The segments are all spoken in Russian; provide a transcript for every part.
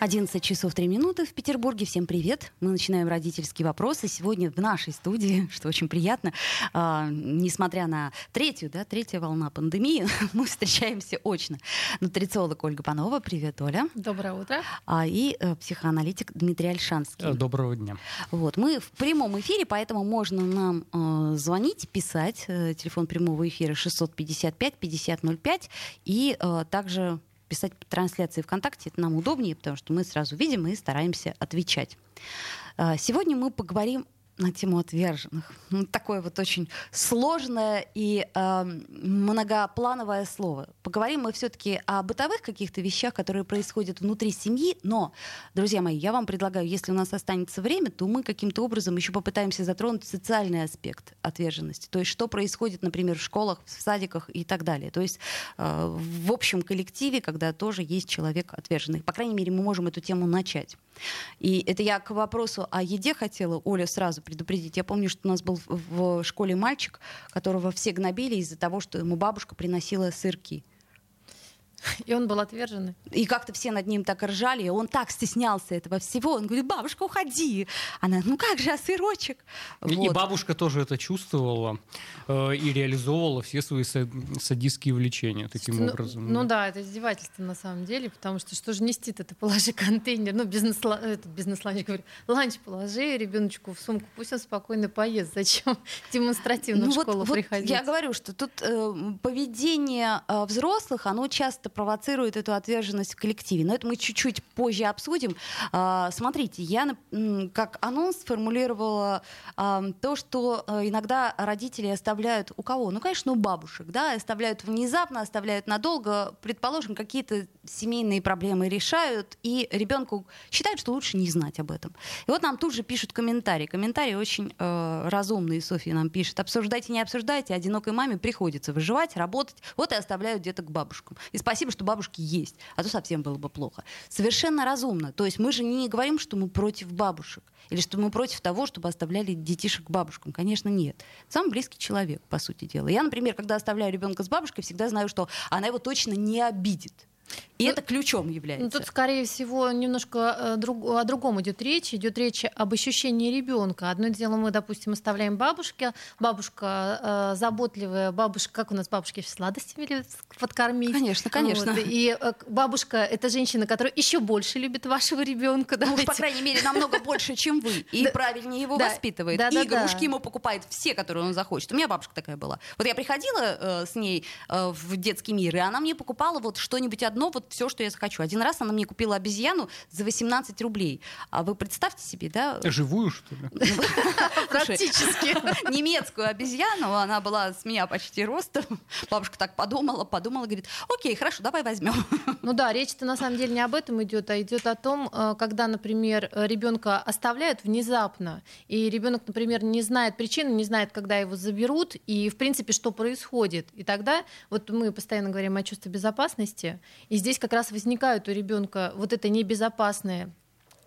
11 часов 3 минуты в Петербурге. Всем привет. Мы начинаем родительские вопросы. Сегодня в нашей студии, что очень приятно, э, несмотря на третью, да, третья волна пандемии, мы встречаемся очно. Нутрициолог Ольга Панова. Привет, Оля. Доброе утро. А, и э, психоаналитик Дмитрий Альшанский. Э, доброго дня. Вот, мы в прямом эфире, поэтому можно нам э, звонить, писать. Э, телефон прямого эфира 655-5005. И э, также писать трансляции ВКонтакте, это нам удобнее, потому что мы сразу видим и стараемся отвечать. А, сегодня мы поговорим на тему отверженных. Ну, такое вот очень сложное и э, многоплановое слово. Поговорим мы все-таки о бытовых каких-то вещах, которые происходят внутри семьи. Но, друзья мои, я вам предлагаю, если у нас останется время, то мы каким-то образом еще попытаемся затронуть социальный аспект отверженности. То есть что происходит, например, в школах, в садиках и так далее. То есть э, в общем коллективе, когда тоже есть человек отверженный. По крайней мере, мы можем эту тему начать. И это я к вопросу о еде хотела, Оля, сразу предупредить. Я помню, что у нас был в школе мальчик, которого все гнобили из-за того, что ему бабушка приносила сырки. И он был отверженный. И как-то все над ним так ржали, и он так стеснялся этого всего. Он говорит, бабушка, уходи. Она, ну как же, а сырочек? И, вот. и бабушка тоже это чувствовала э, и реализовывала все свои садистские влечения таким ну, образом. Ну да. да, это издевательство на самом деле, потому что что же нести это положи контейнер, ну бизнес-ланч, это, бизнес-ланч, говорю, ланч положи ребеночку в сумку, пусть он спокойно поест. Зачем демонстративно ну, в школу вот, приходить? Вот я говорю, что тут э, поведение э, взрослых, оно часто провоцирует эту отверженность в коллективе. Но это мы чуть-чуть позже обсудим. А, смотрите, я как анонс сформулировала а, то, что э, иногда родители оставляют у кого? Ну, конечно, у бабушек, да, оставляют внезапно, оставляют надолго, предположим, какие-то семейные проблемы решают, и ребенку считают, что лучше не знать об этом. И вот нам тут же пишут комментарии. Комментарии очень э, разумные, Софья нам пишет. Обсуждайте, не обсуждайте, одинокой маме приходится выживать, работать, вот и оставляют деток бабушкам. И спасибо спасибо, что бабушки есть, а то совсем было бы плохо. Совершенно разумно. То есть мы же не говорим, что мы против бабушек или что мы против того, чтобы оставляли детишек бабушкам. Конечно, нет. Самый близкий человек, по сути дела. Я, например, когда оставляю ребенка с бабушкой, всегда знаю, что она его точно не обидит. И ну, это ключом является. Ну, тут, скорее всего, немножко э, друг, о другом идет речь. Идет речь об ощущении ребенка. Одно дело, мы, допустим, оставляем бабушке. Бабушка э, заботливая, бабушка, как у нас бабушки сладостями любят подкормить. Конечно, конечно. Вот. И э, бабушка это женщина, которая еще больше любит вашего ребенка. Ну, уж, по крайней мере, намного больше, чем вы. И правильнее его воспитывает. И игрушки ему покупает все, которые он захочет. У меня бабушка такая была. Вот я приходила с ней в детский мир, и она мне покупала вот что-нибудь одно одно, вот все, что я захочу. Один раз она мне купила обезьяну за 18 рублей. А вы представьте себе, да? Живую, что ли? Практически. Немецкую обезьяну, она была с меня почти ростом. Бабушка так подумала, подумала, говорит, окей, хорошо, давай возьмем. Ну да, речь-то на самом деле не об этом идет, а идет о том, э, когда, например, ребенка оставляют внезапно, и ребенок, например, не знает причины, не знает, когда его заберут, и, в принципе, что происходит. И тогда, вот мы постоянно говорим о чувстве безопасности, и здесь как раз возникают у ребенка вот это небезопасное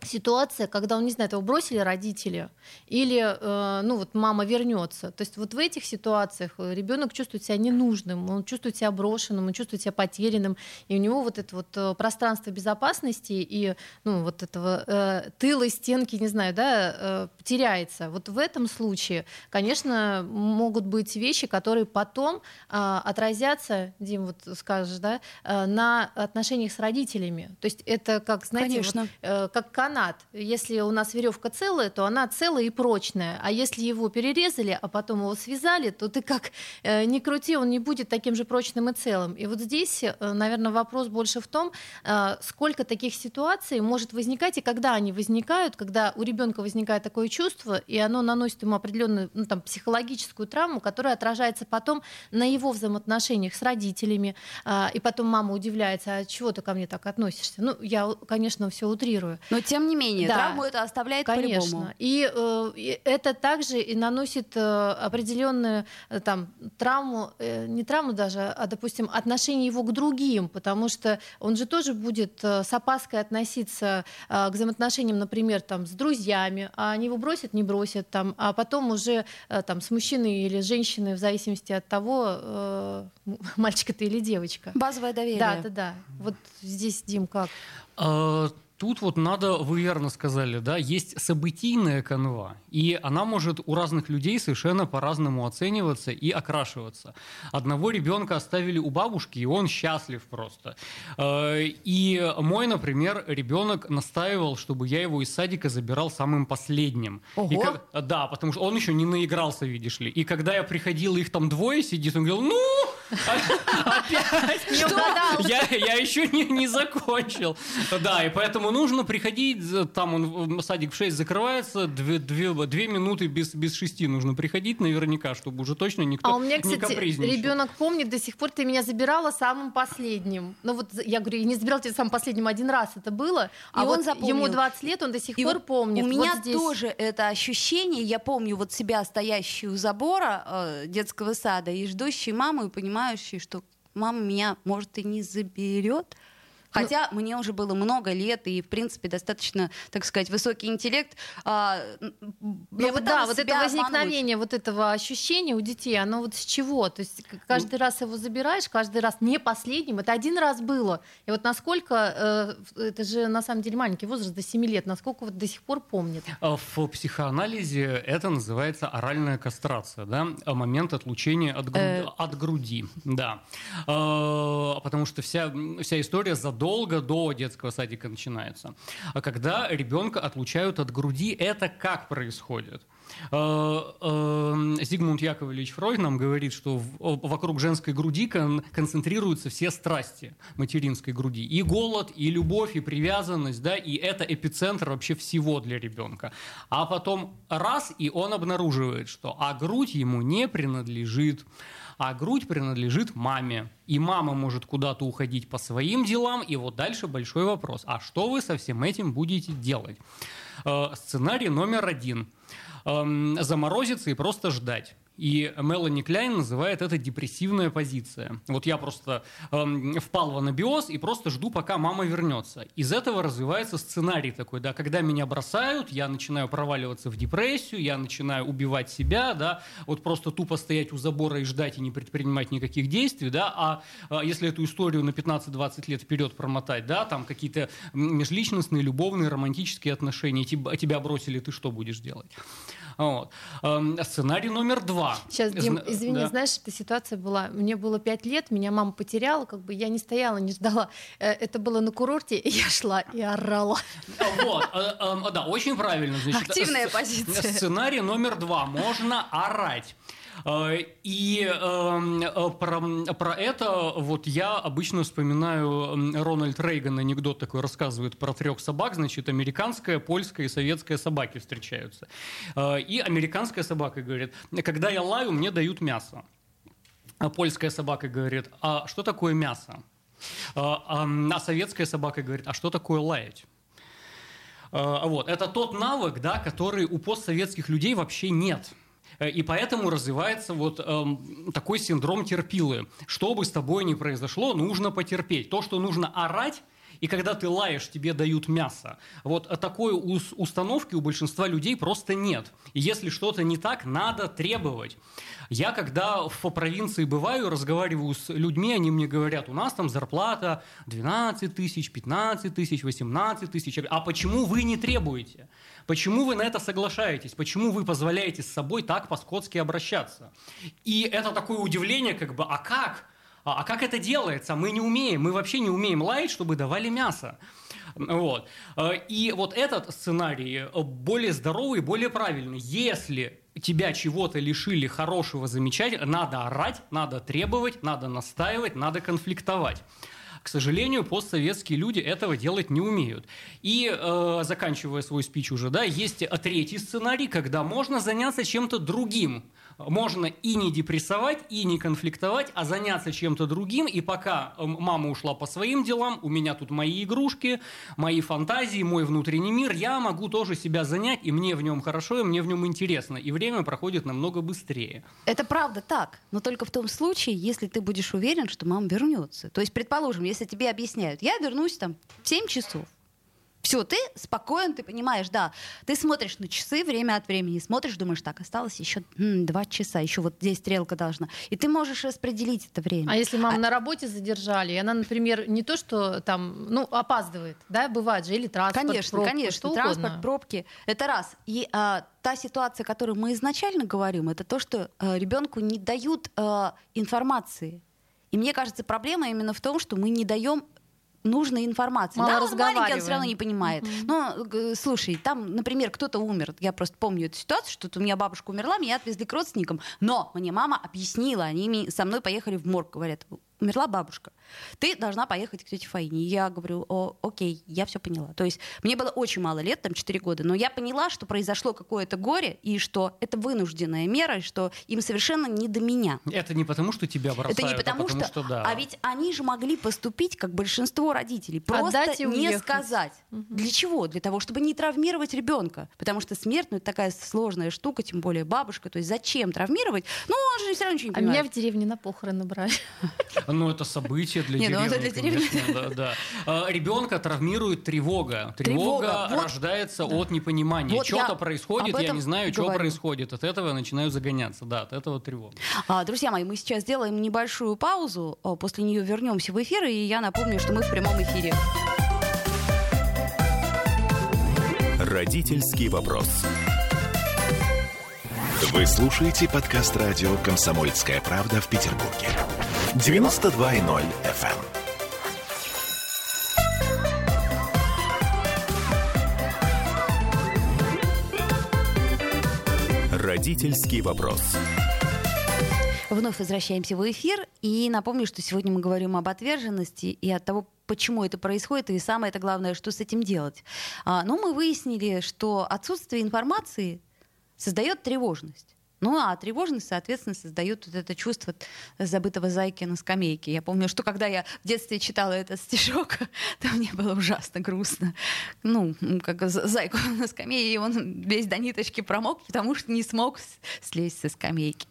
ситуация, когда он не знает, его бросили родители, или э, ну вот мама вернется. То есть вот в этих ситуациях э, ребенок чувствует себя ненужным, он чувствует себя брошенным, он чувствует себя потерянным, и у него вот это вот э, пространство безопасности и ну вот этого э, тыла, стенки, не знаю, да, э, теряется. Вот в этом случае, конечно, могут быть вещи, которые потом э, отразятся, Дим, вот скажешь, да, э, на отношениях с родителями. То есть это как, знаете, вот, э, как канат. Если у нас веревка целая, то она целая и прочная. А если его перерезали, а потом его связали, то ты как э, ни крути, он не будет таким же прочным и целым. И вот здесь, э, наверное, вопрос больше в том, э, сколько таких ситуаций может возникать и когда они возникают, когда у ребенка возникает такое чувство, и оно наносит ему определенную ну, там, психологическую травму, которая отражается потом на его взаимоотношениях с родителями. Э, и потом мама удивляется, а чего ты ко мне так относишься? Ну, я, конечно, все утрирую. Но тем тем не менее, Да. травму это оставляет Конечно. по-любому. И, э, и это также и наносит э, определенную э, там травму, э, не травму даже, а, допустим, отношение его к другим, потому что он же тоже будет э, с опаской относиться э, к взаимоотношениям, например, там с друзьями, а они его бросят, не бросят, там, а потом уже э, там с мужчиной или женщиной, в зависимости от того, э, мальчик это или девочка. Базовое доверие. Да, да, да. Вот здесь, Дим, как? Тут вот надо, вы верно сказали, да, есть событийная канва, и она может у разных людей совершенно по-разному оцениваться и окрашиваться. Одного ребенка оставили у бабушки, и он счастлив просто. Э, И мой, например, ребенок настаивал, чтобы я его из садика забирал самым последним. И Ого. как- да, потому что он еще не наигрался, видишь ли. И когда я приходил, их там двое сидит, он говорил, ну, опять Не угадал. я, я еще не, не закончил. Да, и поэтому нужно приходить, там он, садик в 6 закрывается, две, две, две минуты без, без шести нужно приходить наверняка, чтобы уже точно никто А у меня, не кстати, ребенок помнит до сих пор, ты меня забирала самым последним. Ну вот я говорю, я не забирала тебя самым последним один раз, это было. А он вот запомнил. ему 20 лет, он до сих пор помнит. У меня тоже это ощущение. Я помню вот себя, стоящую у забора э, детского сада и ждущей маму, и понимающей, что мама меня, может, и не заберет. Хотя мне уже было много лет, и, в принципе, достаточно, так сказать, высокий интеллект. А, Ну я вот да, вот это себя обмануть. возникновение вот этого ощущения у детей, оно вот с чего? То есть каждый раз его забираешь, каждый раз не последним. Это один раз было. И вот насколько, э, это же на самом деле маленький возраст, до 7 лет, насколько вот до сих пор помнит. А В психоанализе это называется оральная кастрация, да, момент отлучения от, гру- Э. от груди, да, А, потому что вся, вся история задолго до детского садика начинается. А когда ребенка отлучают от груди, это как происходит? А, а, Зигмунд Яковлевич Фройд нам говорит, что вокруг женской груди кон- концентрируются все страсти материнской груди. И голод, и любовь, и привязанность, да, и это эпицентр вообще всего для ребенка. А потом раз, и он обнаруживает, что а грудь ему не принадлежит. А грудь принадлежит маме. И мама может куда-то уходить по своим делам. И вот дальше большой вопрос. А что вы со всем этим будете делать? Э, Сценарий номер один. Эм, Заморозиться и просто ждать. И Мелани Кляйн называет это депрессивная позиция. Вот я просто эм, впал в анабиоз и просто жду, пока мама вернется. Из этого развивается сценарий такой, да, когда меня бросают, я начинаю проваливаться в депрессию, я начинаю убивать себя, да, вот просто тупо стоять у забора и ждать и не предпринимать никаких действий, да, а, а если эту историю на 15-20 лет вперед промотать, да, там какие-то межличностные, любовные, романтические отношения, тебя, тебя бросили, ты что будешь делать? Вот. Эм, Сценарий номер два. Сейчас, Дим, Зна- извини, да. знаешь, эта ситуация была. Мне было пять лет, меня мама потеряла, как бы я не стояла, не ждала. Э, Это было на курорте, и я шла и орала. Вот, э, эм, да, очень правильно. Значит, Активная позиция. Сценарий номер два. Можно орать. Э, И эм, э, про, про это вот я обычно вспоминаю Рональд Рейган анекдот такой рассказывает про трех собак, значит, американская, польская и советская собаки встречаются. Э, И американская собака говорит, когда я лаю, мне дают мясо. А польская собака говорит, а что такое мясо? А, а, советская собака говорит, а что такое лаять? Вот. Это тот навык, да, который у постсоветских людей вообще нет. Э, И поэтому развивается вот эм, такой синдром терпилы. Что бы с тобой ни произошло, нужно потерпеть. То, что нужно орать, и когда ты лаешь, тебе дают мясо. Вот э, такой ус- установки у большинства людей просто нет. И если что-то не так, надо требовать. Я, когда в провинции бываю, разговариваю с людьми, они мне говорят, у нас там зарплата 12 тысяч, 15 тысяч, 18 тысяч. А почему вы не требуете? Почему вы на это соглашаетесь? Почему вы позволяете с собой так по-скотски обращаться? И это такое удивление, как бы, а как? А, а как это делается? Мы не умеем, мы вообще не умеем лаять, чтобы давали мясо. Вот. Э, И вот этот сценарий э, более здоровый, более правильный. Если тебя чего-то лишили хорошего, замечательного, надо орать, надо требовать, надо настаивать, надо конфликтовать. К сожалению, постсоветские люди этого делать не умеют. И, э, заканчивая свой спич уже, да, есть третий сценарий, когда можно заняться чем-то другим. Можно и не депрессовать, и не конфликтовать, а заняться чем-то другим. И пока м, мама ушла по своим делам, у меня тут мои игрушки, мои фантазии, мой внутренний мир, я могу тоже себя занять, и мне в нем хорошо, и мне в нем интересно. И время проходит намного быстрее. Это правда так, но только в том случае, если ты будешь уверен, что мама вернется. То есть, предположим, если тебе объясняют, я вернусь там в 7 часов. Все, ты спокоен, ты понимаешь, да. Ты смотришь на часы время от времени, смотришь, думаешь, так, осталось еще м, два часа, еще вот здесь стрелка должна. И ты можешь распределить это время. А если маму на работе задержали, и она, например, не то, что там, ну, опаздывает, да, бывает же, или транспорт, Конечно, пробка, конечно, что транспорт, пробки, это раз. И а, та ситуация, о которой мы изначально говорим, это то, что а, ребенку не дают а, информации. И мне кажется, проблема именно в том, что мы не даем нужной информации. Мало да, он маленький, он все равно не понимает. Мгм. Но, слушай, там, например, кто-то умер. Я просто помню эту ситуацию, что у меня бабушка умерла, меня отвезли к родственникам. Но мне мама объяснила, они со мной поехали в морг, говорят, умерла бабушка. Ты должна поехать к тете Фаине. И я говорю, О, окей, я все поняла. То есть мне было очень мало лет, там 4 года, но я поняла, что произошло какое-то горе, и что это вынужденная мера, и что им совершенно не до меня. Это не потому, что тебя бросают, Это не потому, а потому что, да. а ведь они же могли поступить, как большинство родителей, просто Отдать и не уехать. сказать. Для чего? Для того, чтобы не травмировать ребенка, потому что смерть, ну, это такая сложная штука, тем более бабушка. То есть зачем травмировать? Ну, он же все равно ничего не А меня понимает. в деревне на похороны брали. Ну, это событие для Не, ну, деревни, это для деревни. конечно, да, да. А, Ребенка травмирует тревога. Тревога, Тревога вот. рождается от непонимания. Вот Что-то происходит, я не знаю, что говорю. происходит. От этого я начинаю загоняться. Да, от этого тревога. А, друзья мои, мы сейчас сделаем небольшую паузу, а, после нее вернемся в эфир, и я напомню, что мы в прямом эфире. Родительский вопрос. Вы слушаете подкаст радио «Комсомольская правда» в Петербурге. 92.0 FM. Родительский вопрос. Вновь возвращаемся в эфир. И напомню, что сегодня мы говорим об отверженности и от того, почему это происходит, и самое это главное, что с этим делать. А, ну, мы выяснили, что отсутствие информации создает тревожность. Ну, а тревожность, соответственно, создает вот это чувство забытого зайки на скамейке. Я помню, что когда я в детстве читала этот стишок, то мне было ужасно грустно. Ну, как за- зайку на скамейке, и он весь до ниточки промок, потому что не смог слезть со скамейки.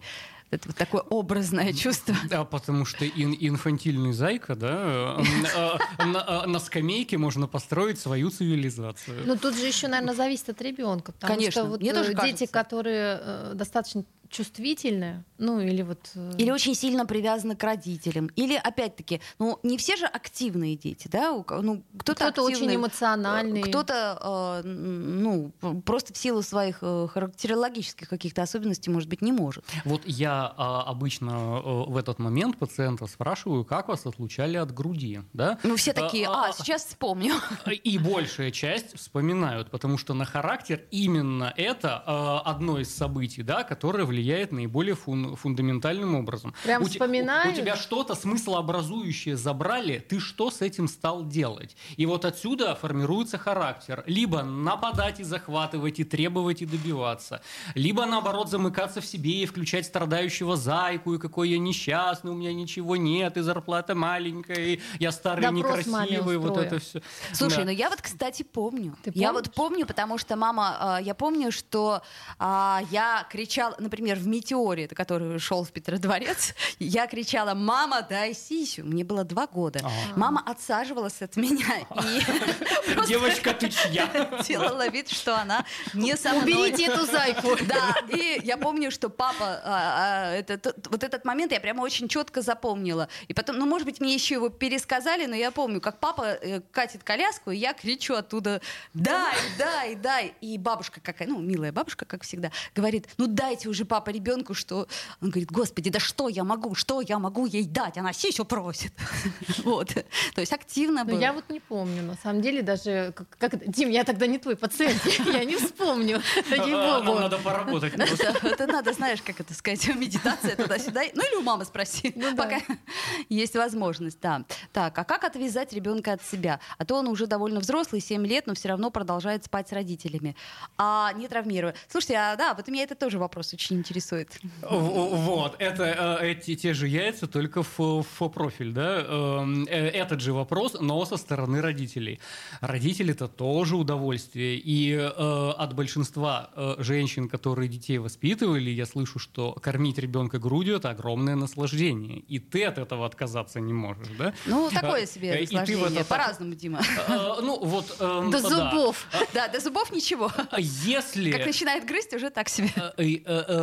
Это вот такое образное чувство. Да, потому что ин- инфантильный зайка, да, э, э, на, э, на скамейке можно построить свою цивилизацию. Ну тут же еще, наверное, зависит от ребенка. Потому Конечно, что вот дети, которые достаточно чувствительные, ну или вот... э, Или очень сильно привязаны к родителям. Или, опять-таки, ну, не все же активные дети, да? Ну, кто-то Кто-то очень активный, эмоциональный. Кто-то, э, ну, просто в силу своих э, характерологических каких-то особенностей, может быть, не может. Вот я а, обычно э, в этот момент пациента спрашиваю, как вас отлучали от груди, да? Ну, все такие, А, а, а, сейчас вспомню. И большая часть вспоминают, потому что на характер именно это э, одно из событий, да, которое влияет наиболее фун- фундаментальным образом. Прям у, те- вспоминаешь? у тебя что-то смыслообразующее забрали, ты что с этим стал делать? И вот отсюда формируется характер. Либо нападать и захватывать, и требовать, и добиваться. Либо, наоборот, замыкаться в себе и включать страдающего зайку, и какой я несчастный, у меня ничего нет, и зарплата маленькая, и я старый, Допрос некрасивый, вот это все. Слушай, ну я вот, кстати, помню. Ты я вот помню, потому что мама, э, я помню, что а, я кричала, например, в метеоре, который шел в Петродворец, я кричала: "Мама, дай сисю". Мне было два года. А. Мама отсаживалась от меня и Девочка, ты чья? делала вид, что она не со мной. Уберите эту зайку. Да, и я помню, что папа, а, а, вот этот момент я прямо очень четко запомнила. И потом, ну, может быть, мне еще его пересказали, но я помню, как папа э, катит коляску, и я кричу оттуда «дай, дай, дай». И бабушка какая, ну, милая бабушка, как всегда, говорит «ну, дайте уже, папа, ребенку, что...» Он говорит «господи, да что я могу, что я могу ей дать? Она сисю просит». Вот. То есть активно Ну, было. я вот не помню, на самом деле, даже... Как? Дим, я тогда не твой пациент, я не вспомню. А, Нам надо поработать. Это, надо, знаешь, как это сказать, медитация туда-сюда. Ну или у мамы спроси, Ну пока есть возможность, да. Так, а как отвязать ребенка от себя. А то он уже довольно взрослый, 7 лет, но все равно продолжает спать с родителями. А не травмируя. Слушайте, а да, вот меня это тоже вопрос очень интересует. Вот, это э, эти те же яйца, только в, в профиль, да? Эм, э, Этот же вопрос, но со стороны родителей. Родители это тоже удовольствие. И э, от большинства женщин, которые детей воспитывали, я слышу, что кормить ребенка грудью это огромное наслаждение. И ты от этого отказаться не можешь, да? Ну, такое себе и ты в это наслаждение. так- По-разному, Дима. Ну, вот... До зубов. Да, до зубов ничего. А Если... Как начинает грызть, уже так себе.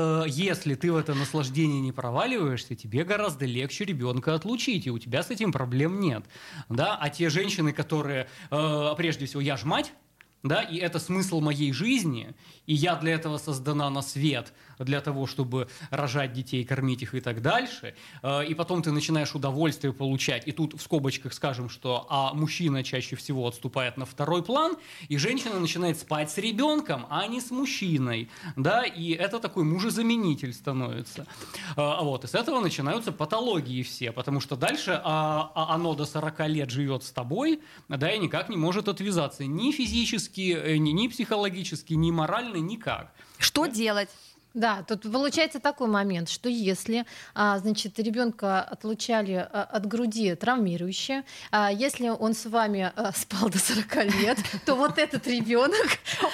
Э, Если ты в это наслаждение не проваливаешься, тебе гораздо легче ребенка отлучить, и у тебя с этим проблем нет. Да? А те женщины, которые, э, прежде всего, я ж мать, да, и это смысл моей жизни, и я для этого создана на свет, для того, чтобы рожать детей, кормить их и так дальше, э, и потом ты начинаешь удовольствие получать, и тут в скобочках скажем, что а мужчина чаще всего отступает на второй план, и женщина начинает спать с ребенком, а не с мужчиной, да, и это такой мужезаменитель становится. А, Вот, и с этого начинаются патологии все, потому что дальше а, а оно до 40 лет живет с тобой, да, и никак не может отвязаться ни физически, э, ни, ни психологически, ни морально, никак. Что делать? Да, тут получается такой момент, что если, а, значит, ребенка отлучали а, от груди травмирующе, а, если он с вами а, спал до 40 лет, то вот этот ребенок,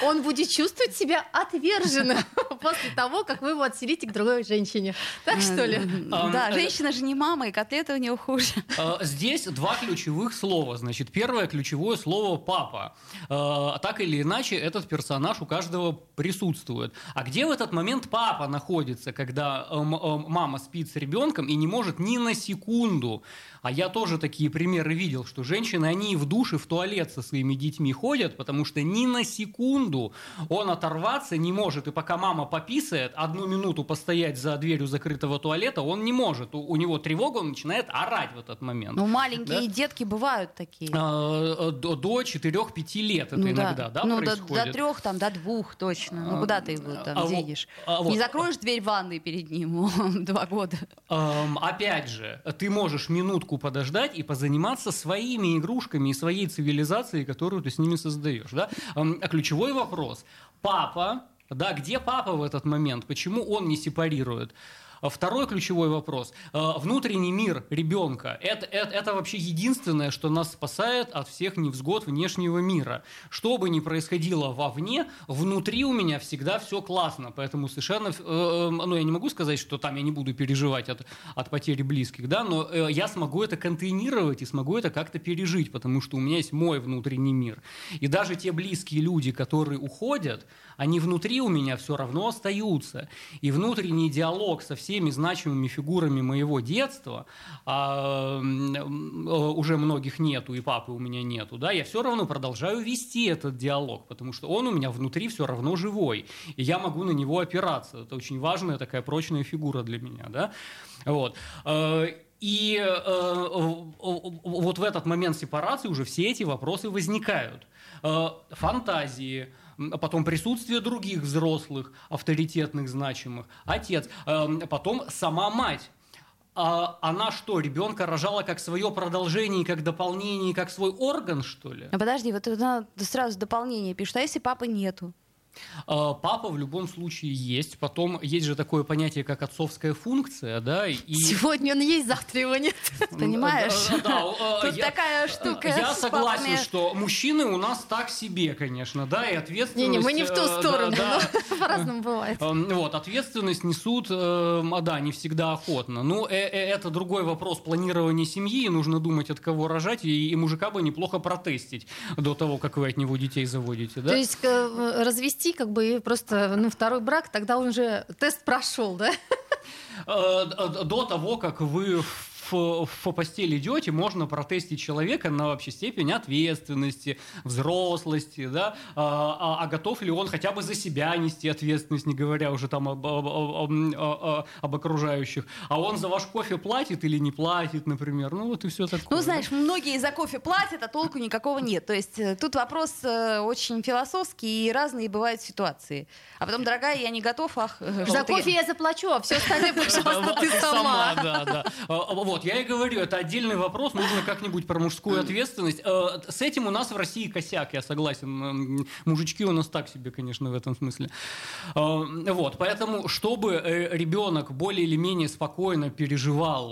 он будет чувствовать себя отверженным после того, как вы его отселите к другой женщине. Так что ли? Да, э, женщина же не мама, и котлеты у нее хуже. Здесь два ключевых слова. Значит, первое ключевое слово «папа». Так или иначе, этот персонаж у каждого присутствует. А где в этот момент папа находится, когда э, м- э, мама спит с ребенком и не может ни на секунду? А я тоже такие примеры видел, что женщины, они в душе, в туалет со своими детьми ходят, потому что ни на секунду он оторваться не может. И пока мама пописает, одну минуту постоять за дверью закрытого туалета он не может. У, у него тревога, он начинает орать в этот момент. Ну, маленькие Да? детки бывают такие. А, До, до 4-5 лет это Ну иногда, да, ну, до, происходит? до трех, там, до двух точно. Ну, куда ты его там а денешь? а вот- Не закроешь дверь ванной перед ним два года. Эм, опять же, ты можешь минутку подождать и позаниматься своими игрушками и своей цивилизацией, которую ты с ними создаешь. Да? Эм, а ключевой вопрос. Папа, да, где папа в этот момент? Почему он не сепарирует? А Второй ключевой вопрос. Э, Внутренний мир ребенка это, это, это вообще единственное, что нас спасает от всех невзгод внешнего мира. Что бы ни происходило вовне, внутри у меня всегда все классно. Поэтому совершенно... э, э, Ну, я не могу сказать, что там я не буду переживать от, от потери близких, да, но э, я смогу это контейнировать и смогу это как-то пережить, потому что у меня есть мой внутренний мир. И даже те близкие люди, которые уходят, они внутри у меня все равно остаются. И внутренний диалог со всеми значимыми фигурами моего детства, а, м, уже многих нету, и папы у меня нету, да, я все равно продолжаю вести этот диалог, потому что он у меня внутри все равно живой, и я могу на него опираться. Это очень важная такая прочная фигура для меня, да. Вот. Э, И э, вот в этот момент сепарации уже все эти вопросы возникают. Э, Фантазии, потом присутствие других взрослых, авторитетных, значимых, отец, э, потом сама мать. А она что, ребенка рожала как свое продолжение, как дополнение, как свой орган, что ли? А подожди, вот надо сразу дополнение пишут. А если папы нету? А, Папа в любом случае есть. Потом есть же такое понятие, как отцовская функция, да, и... Сегодня он есть, завтра его нет. Понимаешь? Да, Тут такая штука Я согласен, что мужчины у нас так себе, конечно, да, и ответственность... Не-не, мы не в ту э, сторону, по-разному бывает. Эм, Вот, ответственность несут, э, а да, не всегда охотно. Ну, э- э- это другой вопрос планирования семьи, нужно думать, от кого рожать, и, мужика бы неплохо протестить до того, как вы от него детей заводите, да? То есть э, развести как бы и просто ну, второй брак, тогда он уже тест прошел, да? Э, д- До того, как вы в, в постель идете, можно протестить человека на вообще степень ответственности, взрослости, да, а, а- а готов ли он хотя бы за себя нести ответственность, не говоря уже там об, об- об- об- об- об окружающих, а он за ваш кофе платит или не платит, например, ну вот и все такое. Ну, да. знаешь, многие за кофе платят, а толку никакого нет. То есть э, тут вопрос э, очень философский, и разные бывают ситуации. А потом, дорогая, я не готов, ах... э, За ты- кофе я заплачу, а все остальное, пожалуйста, А ты сама. да, да. А, а, Вот. Вот, я и говорю, это отдельный вопрос, нужно как-нибудь про мужскую ответственность. Э, С этим у нас в России косяк, я согласен. Мужички у нас так себе, конечно, в этом смысле. Э, Вот, поэтому, чтобы э, ребенок более или менее спокойно переживал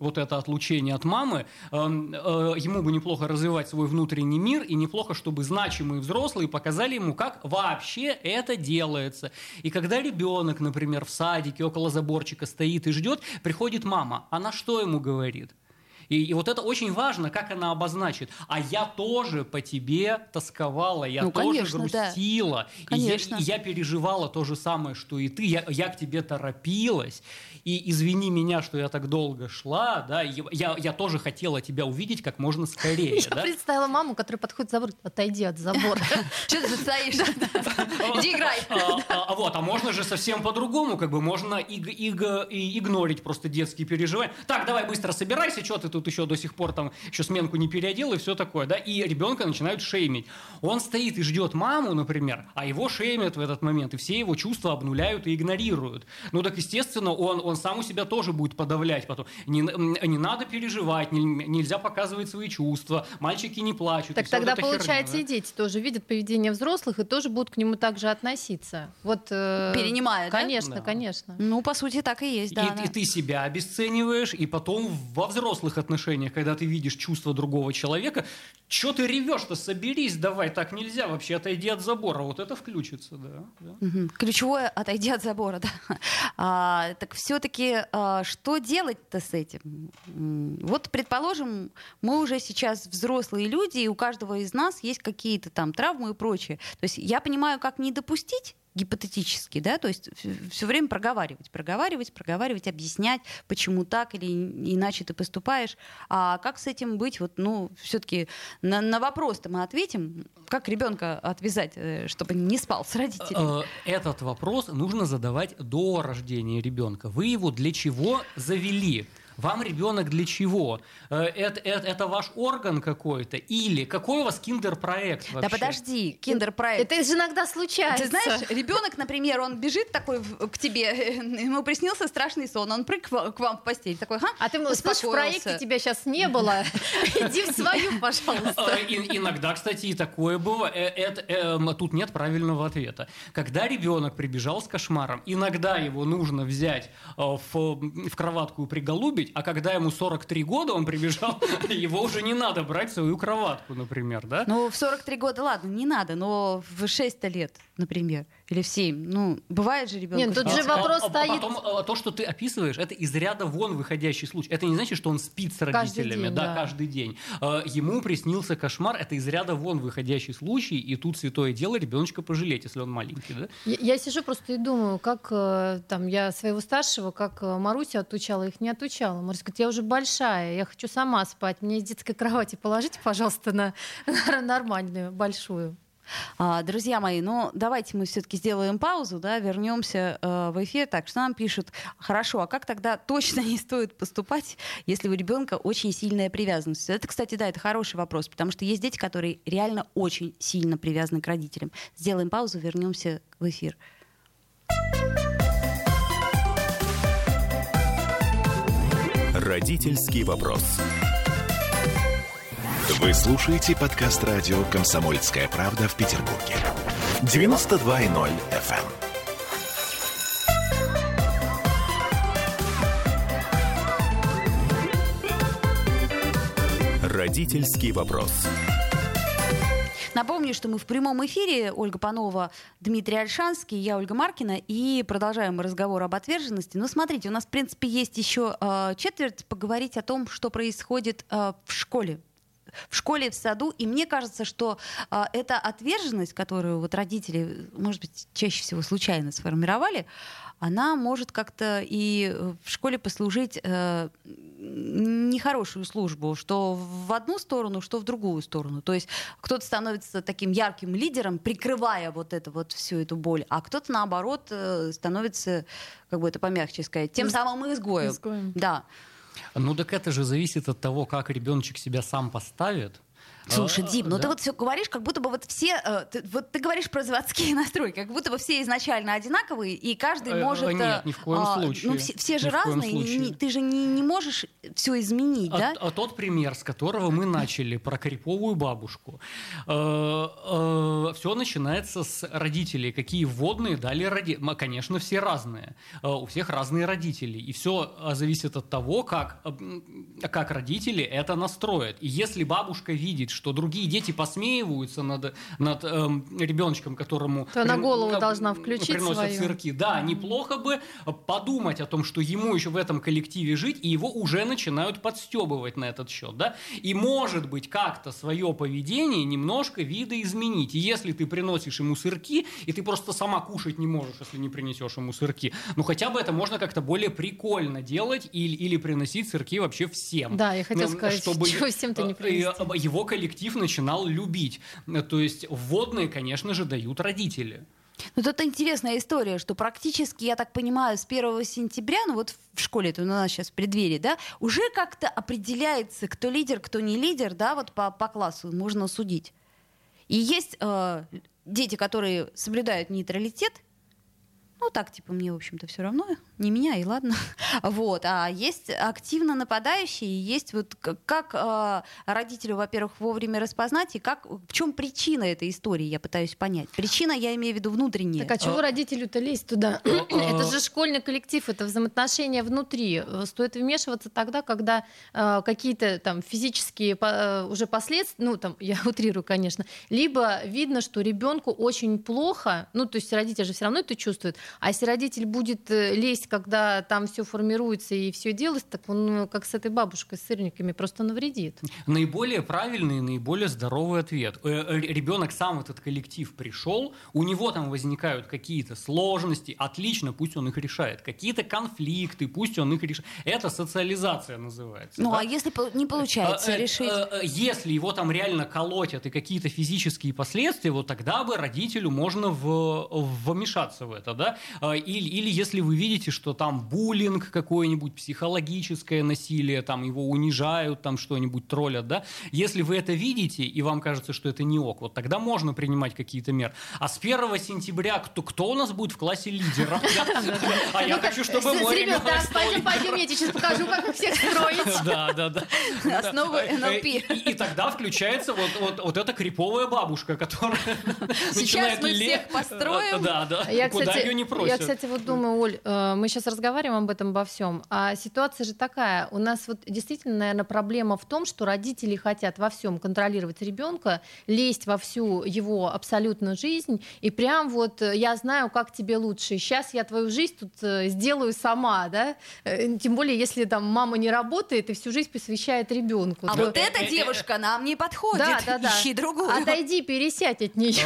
вот это отлучение от мамы, ему бы неплохо развивать свой внутренний мир, и неплохо, чтобы значимые взрослые показали ему, как вообще это делается. И когда ребенок, например, в садике около заборчика стоит и ждет, приходит мама, она что ему говорит? И, и вот это очень важно, как она обозначит. А я тоже по тебе тосковала, я Ну, тоже конечно, да. грустила. И я, и я переживала то же самое, что и ты. Я, я к тебе торопилась. И извини меня, что я так долго шла. Да? Я, я тоже хотела тебя увидеть как можно скорее. Я да? представила маму, которая подходит к забору, отойди от забора. Что ты стоишь? Иди играй. А, а, а вот, а можно же совсем по-другому, как бы можно игнорить просто детские переживания. Так, давай быстро собирайся, что ты тут еще до сих пор там еще сменку не переодел и все такое, да? И ребенка начинают шеймить. Он стоит и ждет маму, например, а его шеймят в этот момент, и все его чувства обнуляют и игнорируют. Ну так, естественно, он, он сам у себя тоже будет подавлять потом. Не, не надо переживать, не- нельзя показывать свои чувства, мальчики не плачут. Так вся вот тогда, эта херня, получается, да. и дети тоже видят поведение взрослых и тоже будут к нему также относиться. Вот, э, Перенимая? Конечно, Да. конечно. Ну, по сути, так и есть, да. и, да. и ты себя обесцениваешь, и потом во взрослых отношениях, когда ты видишь чувства другого человека, что ты ревешь-то, соберись, давай, так нельзя, вообще отойди от забора, вот это включится, да. да. Мгм. Ключевое — отойди от забора, да. А, так все-таки что делать-то с этим? Вот, предположим, мы уже сейчас взрослые люди, и у каждого из нас есть какие-то там травмы и прочее. То есть я понимаю, как не допустить гипотетически, да, то есть все время проговаривать, проговаривать, проговаривать, объяснять, почему так или иначе ты поступаешь. А как с этим быть? Вот, ну, все-таки на, на вопрос-то мы ответим, как ребенка отвязать, э, чтобы не спал с родителями. Э, Этот вопрос нужно задавать до рождения ребенка. Вы его для чего завели? Вам ребенок для чего? Это, это, это ваш орган какой-то? Или какой у вас киндер-проект вообще? Да подожди, киндер-проект. Это же иногда случается. Ты знаешь, ребенок, например, он бежит такой к тебе, ему приснился страшный сон, он прыг к вам в постель, такой, ага, А ты слышишь, в проекте тебя сейчас не было. Иди в свою, пожалуйста. И- Иногда, кстати, и такое было. Э, это, эм, тут нет правильного ответа. Когда ребенок прибежал с кошмаром, иногда его нужно взять э, в кроватку и приголубить, а когда ему 43 года он прибежал, его уже не надо брать свою кроватку, например, да? Ну, в 43 года, ладно, не надо, но в 6 лет, например, или в 7, ну, бывает же ребенок. Нет, тут же А- вопрос а- а стоит- Потом а, то, что ты описываешь, это из ряда вон выходящий случай. Это не значит, что он спит с родителями, день, да, да. каждый день. А, Ему приснился кошмар, это из ряда вон выходящий случай, и тут святое дело ребеночка пожалеть, если он маленький, да? Я, я сижу просто и думаю, как э, там я своего старшего, как э, Марусю отучала, их не отучала. Маруся говорит, я уже большая, я хочу сама спать. Мне из детской кровати положите, пожалуйста, на, на нормальную, большую. А, друзья мои, ну давайте мы все-таки сделаем паузу, да, вернемся э, в эфир. Так, что нам пишут? Хорошо, а как тогда точно не стоит поступать, если у ребенка очень сильная привязанность? Это, кстати, да, это хороший вопрос, потому что есть дети, которые реально очень сильно привязаны к родителям. Сделаем паузу, вернемся в эфир. Родительский вопрос. Вы слушаете подкаст радио «Комсомольская правда» в Петербурге. 92.0 FM. Родительский вопрос. Напомню, что мы в прямом эфире. Ольга Панова, Дмитрий Альшанский, я Ольга Маркина. И продолжаем разговор об отверженности. Ну, смотрите, у нас, в принципе, есть еще э, четверть поговорить о том, что происходит э, в школе в школе, в саду. И мне кажется, что э, эта отверженность, которую вот родители, может быть, чаще всего случайно сформировали, она может как-то и в школе послужить э, нехорошую службу, что в одну сторону, что в другую сторону. То есть кто-то становится таким ярким лидером, прикрывая вот это вот всю эту боль, а кто-то наоборот э, становится, как бы это помягче сказать, тем самым изгоем. изгоем. Да. Ну так это же зависит от того, как ребеночек себя сам поставит. Слушай, А, Дим, ну да. ты вот все говоришь, как будто бы вот все, э, ты, вот ты говоришь про заводские настройки, как будто бы все изначально одинаковые, и каждый Э, может... нет, э, ни в коем а, случае. Ну, все, все же Ни разные, не- ты же не, не можешь все изменить, А, да? а тот пример, с которого мы начали, про криповую бабушку. все начинается с родителей. Какие вводные дали родители? Конечно, все разные. Э, у всех разные родители. И все зависит от того, как, э, как родители это настроят. И если бабушка видит, что другие дети посмеиваются над, над эм, ребеночком, которому... То она голову э, должна включить приносят свою. сырки. Да, неплохо бы подумать о том, что ему еще в этом коллективе жить, и его уже начинают подстебывать на этот счет, да? И может быть как-то свое поведение немножко видоизменить. И если ты приносишь ему сырки, и ты просто сама кушать не можешь, если не принесешь ему сырки, ну хотя бы это можно как-то более прикольно делать или, или приносить сырки вообще всем. Да, я хотела Ну, сказать, чего всем-то не э, принести. э, его коллектив начинал любить. То есть вводные, конечно же, дают родители. Ну, тут интересная история, что практически, я так понимаю, с 1 сентября, ну вот в школе это у нас сейчас в преддверии, да, уже как-то определяется, кто лидер, кто не лидер, да, вот по, по классу можно судить. И есть э, дети, которые соблюдают нейтралитет, ну так, типа, мне, в общем-то, все равно, не меня, и ладно. Вот. А есть активно нападающие, и есть вот как э, родителю, во-первых, вовремя распознать, и как, в чем причина этой истории, я пытаюсь понять. Причина, я имею в виду внутренняя. Так а чего А- родителю-то лезть туда? Это же школьный коллектив, это взаимоотношения внутри. Э, Стоит вмешиваться тогда, когда э, какие-то там физические по- э, уже последствия, ну там я утрирую, конечно, либо видно, что ребенку очень плохо, ну то есть родитель же все равно это чувствует, а если родитель будет э, лезть, когда там все формируется и все делается, так он э, как с этой бабушкой с сырниками просто навредит. Наиболее правильный и наиболее здоровый ответ. Ребенок сам в этот коллектив пришел, у него там возникают какие-то сложности, отлично, пусть он их решает. Какие-то конфликты, пусть он их решает. Это социализация называется. Ну, да? а если не получается А, э, решить? э, э, Если его там реально колотят и какие-то физические последствия, вот тогда бы родителю можно в, вмешаться в это, да? А, Или, или если вы видите, что там буллинг какой-нибудь, психологическое насилие, там его унижают, там что-нибудь троллят, да? Если вы это видите и вам кажется, что это не ок, вот тогда можно принимать какие-то меры. А с 1 сентября кто, кто у нас будет в классе лидеров? А я хочу, чтобы мой ребенок пойдем, пойдем, я тебе сейчас покажу, как их всех строить. да, да, да. Основы Э, э, НЛП. И, тогда включается вот, вот, вот эта криповая бабушка, которая Сейчас мы всех построим. Да, да. Я, Куда ее не я, просят. кстати, вот думаю, Оль, э, мы сейчас разговариваем об этом обо всем, а ситуация же такая. У нас вот действительно, наверное, проблема в том, что родители хотят во всем контролировать ребенка, лезть во всю его абсолютно жизнь, и прям вот э, я знаю, как тебе лучше. Сейчас я твою жизнь тут э, сделаю сама, да? Тем более, если там мама не работает и всю жизнь посвящает ребенку. А Да. вот эта девушка нам не подходит. Да, да, да. Ищи другую. Отойди, пересядь от нее.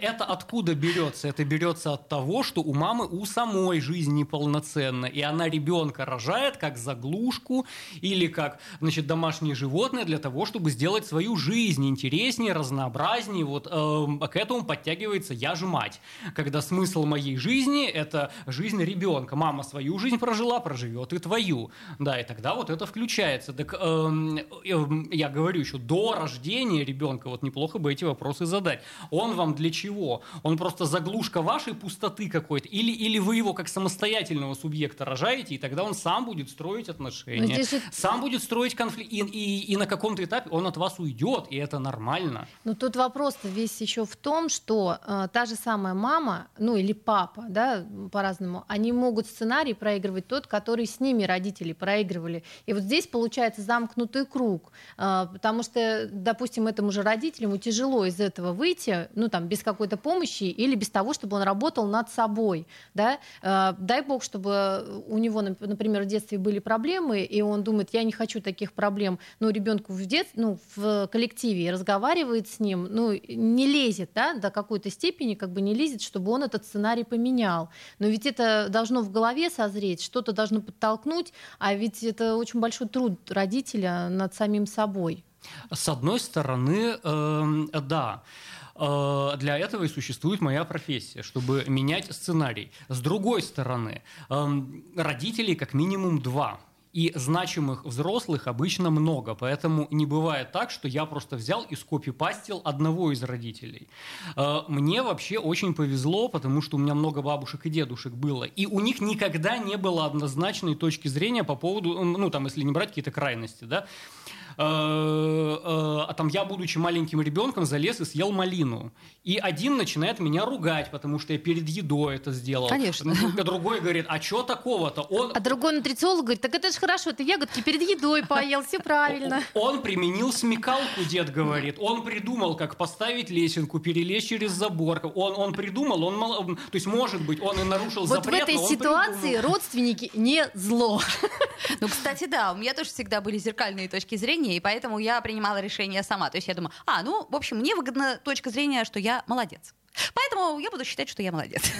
Это откуда берется? Это берется от того, что у мамы у самой жизнь неполноценна, и она ребенка рожает как заглушку или как значит, домашнее животное для того, чтобы сделать свою жизнь интереснее, разнообразнее. Вот эм, к этому подтягивается я же мать, когда смысл моей жизни это жизнь ребенка. Мама свою жизнь прожила, проживет и твою. Да, и тогда вот это включается. Так эм, эм, я говорю еще до рождения ребенка, вот неплохо бы эти вопросы задать. Он вам для чего? Он просто заглушка вашей пустоты какой-то? Или, или вы его как самостоятельного субъекта рожаете, и тогда он сам будет строить Но отношения, здесь же сам будет строить конфликт, и, и- и на каком-то этапе он от вас уйдет, и это нормально. Ну тут вопрос-то весь еще в том, что э, та же самая мама, ну или папа, да, по-разному, они могут сценарий проигрывать тот, который с ними родители проигрывали. И вот здесь получается замкнутый круг, э, потому что, допустим, этому же родителю тяжело из этого выйти, ну там без какой-то помощи или без того, чтобы он работал над собой, да. Э, дай бог, чтобы у него, нап- например, в детстве были проблемы, и он думает, я не хочу таких проблем, но ребенку в дет, ну в коллективе разговаривает с ним, ну не лезет, да, до какой-то степени, как бы не лезет, чтобы он этот сценарий поменял. Но ведь это должно в голове созреть, что-то должно подтолкнуть, а ведь это очень большой труд родителя над самим собой. С одной стороны, эм, да. Э, Для этого и существует моя профессия, чтобы менять сценарий. С другой стороны, эм, родителей как минимум два. И значимых взрослых обычно много, поэтому не бывает так, что я просто взял и скопипастил одного из родителей. Э, мне вообще очень повезло, потому что у меня много бабушек и дедушек было, и у них никогда не было однозначной точки зрения по поводу, ну там, если не брать какие-то крайности, да, а там я, будучи маленьким ребенком, залез и съел малину. И один начинает меня ругать, потому что я перед едой это сделал. Конечно. А другой говорит, а что такого-то? Он... А другой нутрициолог говорит, так это же хорошо, ты ягодки перед едой поел, все правильно. Он применил смекалку, дед говорит. Он придумал, как поставить лесенку, перелезть через забор. Он, он придумал, он, то есть, может быть, он и нарушил вот запрет, Вот в этой ситуации придумал. родственники не зло. Ну, кстати, да, у меня тоже всегда были зеркальные точки зрения, и поэтому я принимала решение сама. То есть я думаю, а, ну, в общем, мне выгодна точка зрения, что я молодец. Поэтому я буду считать, что я молодец.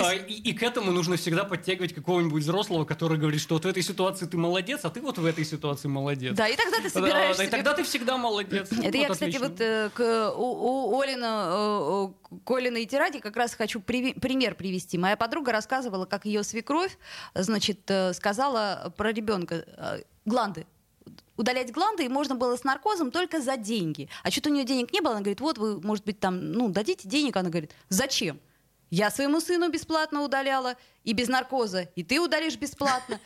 А, и, и к этому нужно всегда подтягивать какого-нибудь взрослого, который говорит, что вот в этой ситуации ты молодец, а ты вот в этой ситуации молодец. Да, и тогда ты собираешься... Да, и тогда ты всегда молодец. Это вот, я, кстати, отлично. вот э, к у, у Олина, э, Колиной Тираде как раз хочу при, пример привести. Моя подруга рассказывала, как ее свекровь, значит, э, сказала про ребенка э, гланды удалять гланды, и можно было с наркозом только за деньги. А что-то у нее денег не было, она говорит, вот вы, может быть, там, ну, дадите денег, она говорит, зачем? Я своему сыну бесплатно удаляла, и без наркоза, и ты удалишь бесплатно.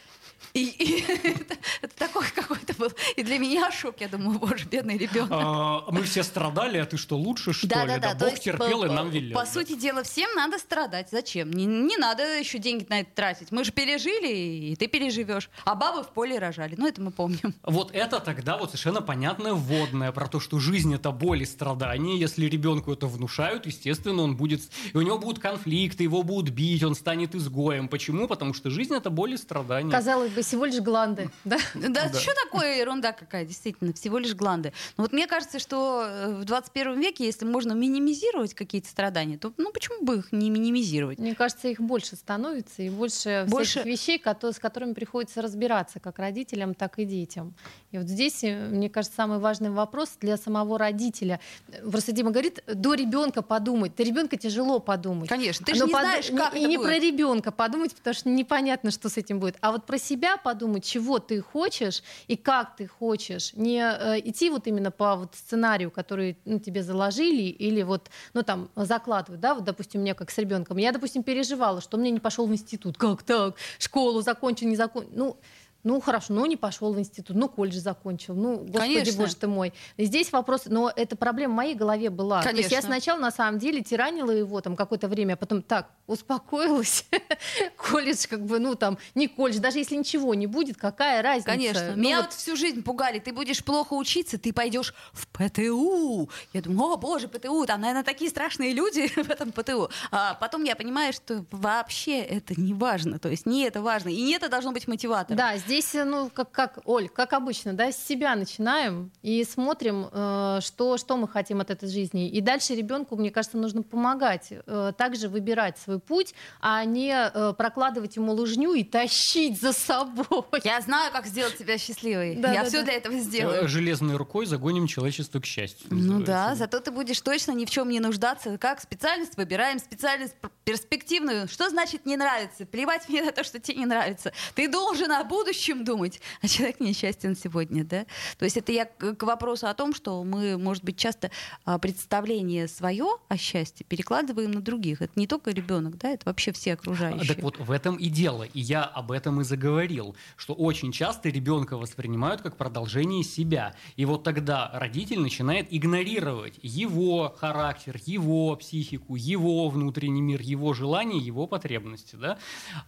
И, и это, это такой какой-то был и для меня шок. Я думаю, боже, бедный ребенок. А, мы все страдали, а ты что, лучше, что да, ли? Да, да, да. Бог терпел по, и нам велел. По да. сути дела, всем надо страдать. Зачем? Не, не надо еще деньги на это тратить. Мы же пережили, и ты переживешь. А бабы в поле рожали. Ну, это мы помним. Вот это тогда вот совершенно понятное вводное про то, что жизнь — это боль и страдания. Если ребенку это внушают, естественно, он будет... И у него будут конфликты, его будут бить, он станет изгоем. Почему? Потому что жизнь — это боль и страдания. Казалось бы, всего лишь гланды, да? Что такое ерунда какая, действительно, всего лишь гланды. Но вот мне кажется, что э, в 21 веке, если можно минимизировать какие-то страдания, то ну почему бы их не минимизировать? Мне кажется, их больше становится, и больше, больше... всяких вещей, с которыми приходится разбираться как родителям, так и детям. И вот здесь, э, мне кажется, самый важный вопрос для самого родителя. Просто Дима говорит, до ребенка подумать. До ребенка тяжело подумать. Конечно, ты же не под... знаешь, как И это не будет. про ребенка подумать, потому что непонятно, что с этим будет. А вот про себя подумать, чего ты хочешь и как ты хочешь. Не э, идти вот именно по вот сценарию, который ну, тебе заложили, или вот, ну там, закладывают, да, вот, допустим, мне как с ребенком. Я, допустим, переживала, что мне не пошел в институт. Как так? Школу закончил, не закончил. Ну, ну, хорошо, ну, не пошел в институт, ну, колледж закончил, ну, господи, Конечно. боже ты мой. Здесь вопрос, но эта проблема в моей голове была. Конечно. То есть я сначала, на самом деле, тиранила его там какое-то время, а потом так, успокоилась, колледж, как бы, ну, там, не колледж, даже если ничего не будет, какая разница? Конечно. Ну, Меня вот... вот всю жизнь пугали, ты будешь плохо учиться, ты пойдешь в ПТУ. Я думаю, о, боже, ПТУ, там, наверное, такие страшные люди в этом ПТУ. А потом я понимаю, что вообще это не важно, то есть не это важно, и не это должно быть мотиватором. Да, здесь здесь, э, ну, как, как, Оль, как обычно, да, с себя начинаем и смотрим, э, что, что мы хотим от этой жизни. И дальше ребенку, мне кажется, нужно помогать э, также выбирать свой путь, а не э, прокладывать ему лыжню и тащить за собой. Я знаю, как сделать тебя счастливой. Да, Я да, все да. для этого сделаю. Э, железной рукой загоним человечество к счастью. Ну да, зато ты будешь точно ни в чем не нуждаться. Как специальность выбираем, специальность перспективную. Что значит не нравится? Плевать мне на то, что тебе не нравится. Ты должен о будущем думать, а человек несчастен сегодня, да? То есть это я к вопросу о том, что мы, может быть, часто а, представление свое о счастье перекладываем на других. Это не только ребенок, да, это вообще все окружающие. Так вот в этом и дело, и я об этом и заговорил, что очень часто ребенка воспринимают как продолжение себя, и вот тогда родитель начинает игнорировать его характер, его психику, его внутренний мир, его желания, его потребности, да?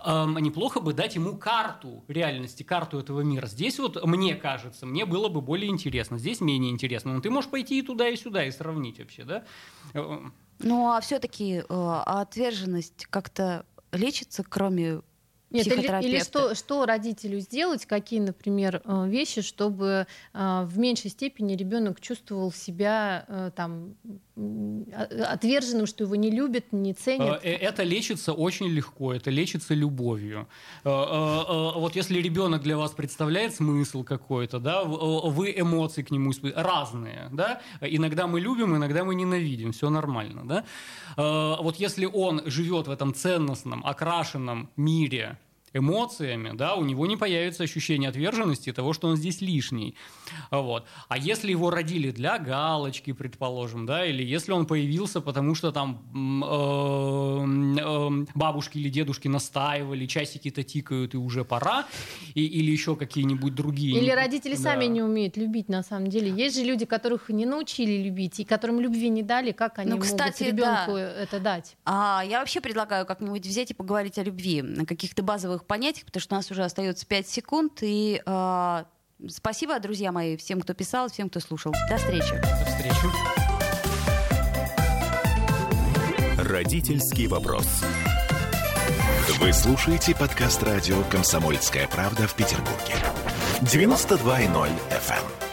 Эм, неплохо бы дать ему карту реальности, карту этого мира. Здесь вот, мне кажется, мне было бы более интересно, здесь менее интересно. Но ты можешь пойти и туда, и сюда, и сравнить вообще, да? Ну, а все-таки э, отверженность как-то лечится, кроме нет, или, или что, что родителю сделать, какие, например, э, вещи, чтобы э, в меньшей степени ребенок чувствовал себя э, там отверженным, что его не любят, не ценят. Это лечится очень легко, это лечится любовью. Вот если ребенок для вас представляет смысл какой-то, да, вы эмоции к нему испытываете разные, да, иногда мы любим, иногда мы ненавидим, все нормально, да. Вот если он живет в этом ценностном, окрашенном мире, эмоциями, да, у него не появится ощущение отверженности того, что он здесь лишний. Вот. А если его родили для галочки, предположим, да, или если он появился, потому что там э, э, бабушки или дедушки настаивали, часики-то тикают и уже пора, и, или еще какие-нибудь другие. Или родители да. сами не умеют любить, на самом деле. Есть же люди, которых не научили любить, и которым любви не дали, как они ну, кстати, могут ребенку да. это дать? А, я вообще предлагаю как-нибудь взять и поговорить о любви, на каких-то базовых понятиях, потому что у нас уже остается 5 секунд, и э, спасибо, друзья мои, всем, кто писал, всем, кто слушал. До встречи. До встречи. Родительский вопрос. Вы слушаете подкаст радио «Комсомольская правда» в Петербурге. 92.0 FM.